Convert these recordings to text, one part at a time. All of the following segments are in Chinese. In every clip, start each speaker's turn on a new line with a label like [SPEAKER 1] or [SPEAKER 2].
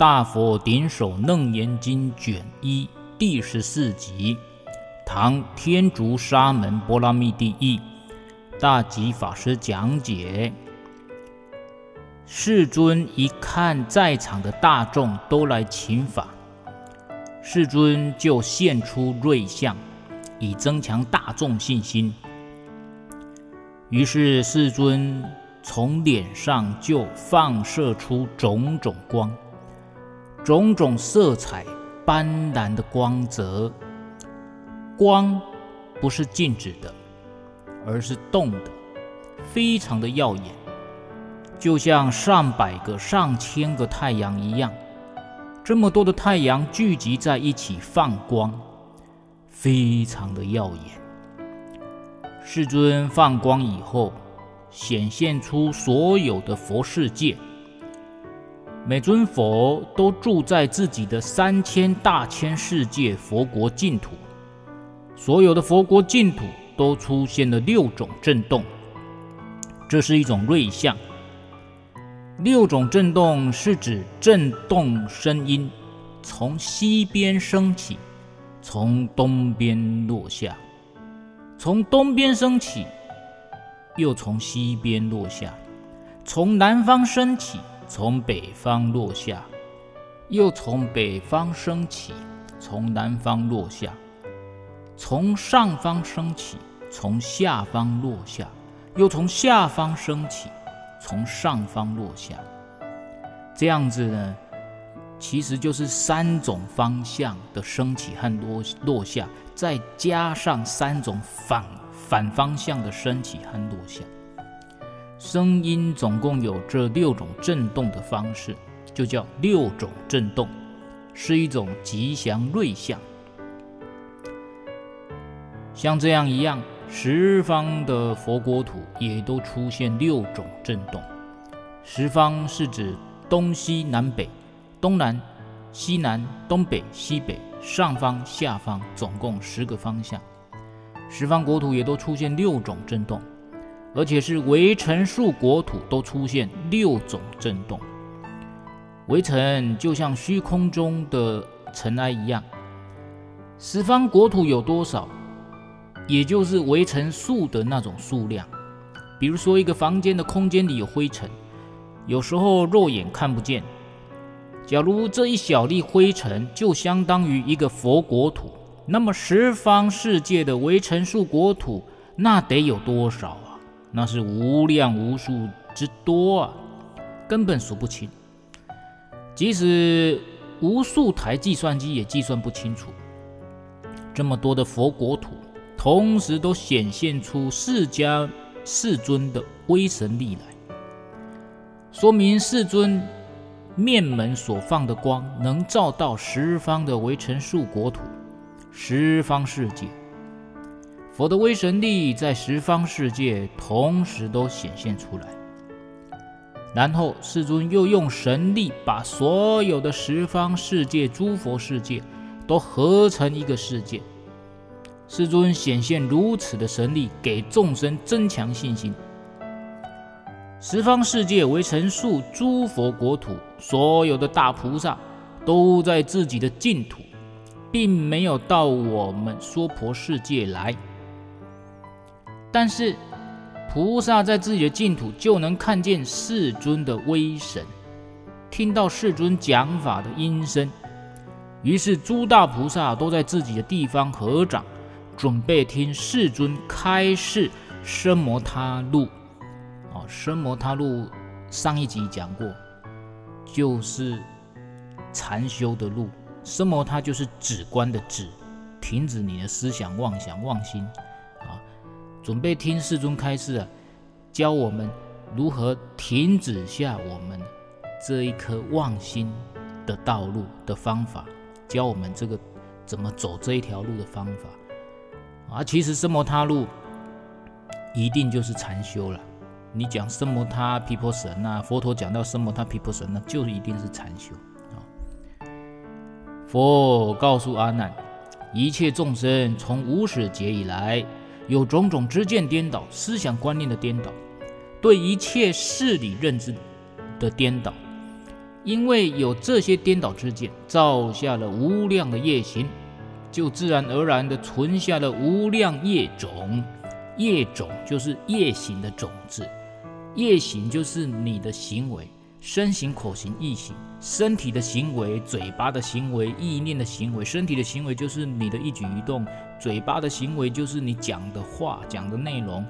[SPEAKER 1] 大佛顶首楞严经卷一第十四集，唐天竺沙门般剌密第一，大吉法师讲解。世尊一看在场的大众都来请法，世尊就现出瑞相，以增强大众信心。于是世尊从脸上就放射出种种光，种种色彩斑斓的光泽。光不是静止的，而是动的，非常的耀眼，就像上百个、上千个太阳一样。这么多的太阳聚集在一起放光，非常的耀眼。世尊放光以后，显现出所有的佛世界，每尊佛都住在自己的三千大千世界佛国净土，所有的佛国净土都出现了六种震动，这是一种瑞相。六种震动是指震动声音从西边升起，从东边落下。从东边升起，又从西边落下；从南方升起，从北方落下；又从北方升起，从南方落下；从上方升起，从下方落下；又从下方升起，从上方落下。这样子呢，其实就是三种方向的升起和落落下。再加上三种反反方向的升起和落下，声音总共有这六种震动的方式，就叫六种震动，是一种吉祥瑞相。像这样一样，十方的佛国土也都出现六种震动。十方是指东西南北、东南、西南、东北、西北。上方、下方总共十个方向，十方国土也都出现六种震动，而且是微尘数国土都出现六种震动。微尘就像虚空中的尘埃一样，十方国土有多少，也就是微尘数的那种数量。比如说，一个房间的空间里有灰尘，有时候肉眼看不见。假如这一小粒灰尘就相当于一个佛国土，那么十方世界的微尘数国土那得有多少啊？那是无量无数之多啊，根本数不清。即使无数台计算机也计算不清楚。这么多的佛国土，同时都显现出释迦世尊的威神力来，说明世尊。面门所放的光，能照到十方的微尘数国土，十方世界。佛的威神力在十方世界同时都显现出来。然后世尊又用神力把所有的十方世界诸佛世界都合成一个世界。世尊显现如此的神力，给众生增强信心。十方世界微尘数诸佛国土，所有的大菩萨都在自己的净土，并没有到我们娑婆世界来。但是菩萨在自己的净土就能看见世尊的威神，听到世尊讲法的音声。于是诸大菩萨都在自己的地方合掌，准备听世尊开示生摩他路。哦，奢摩他路上一集讲过，就是禅修的路。生摩他就是止观的止，停止你的思想妄想妄心。准备听世尊开示啊，教我们如何停止下我们这一颗妄心的道路的方法，教我们这个怎么走这一条路的方法啊。其实奢摩他路一定就是禅修了。你讲奢摩他毗婆舍那，佛陀讲到奢摩他毗婆舍那，就一定是禅修啊。佛告诉阿难，一切众生从无始劫以来，有种种知见颠倒、思想观念的颠倒，对一切事理认知的颠倒，因为有这些颠倒之见，造下了无量的业行，就自然而然地存下了无量业种。业种就是业行的种子，业行就是你的行为，身行、口行、意行，身体的行为、嘴巴的行为、意念的行为。身体的行为就是你的一举一动，嘴巴的行为就是你讲的话、讲的内容。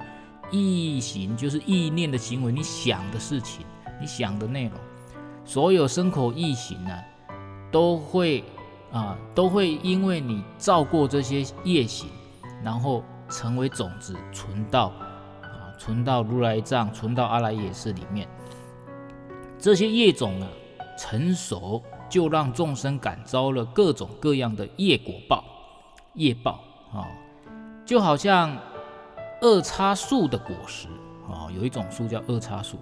[SPEAKER 1] 意行就是意念的行为，你想的事情，你想的内容。所有身口意行呢，都会啊，都会因为你造过这些业行，然后。成为种子，存到啊，存到如来藏，存到阿赖耶识里面。这些业种呢，成熟就让众生感召了各种各样的业果报、业报啊，就好像二叉树的果实啊，有一种树叫二叉树，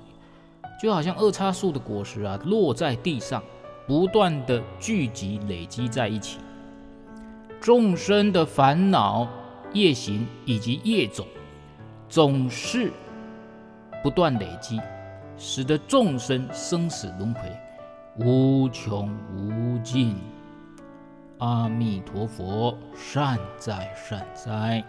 [SPEAKER 1] 就好像二叉树的果实啊，落在地上，不断的聚集累积在一起，众生的烦恼。业行以及业种，总是不断累积，使得众生生死轮回无穷无尽。阿弥陀佛，善哉善哉。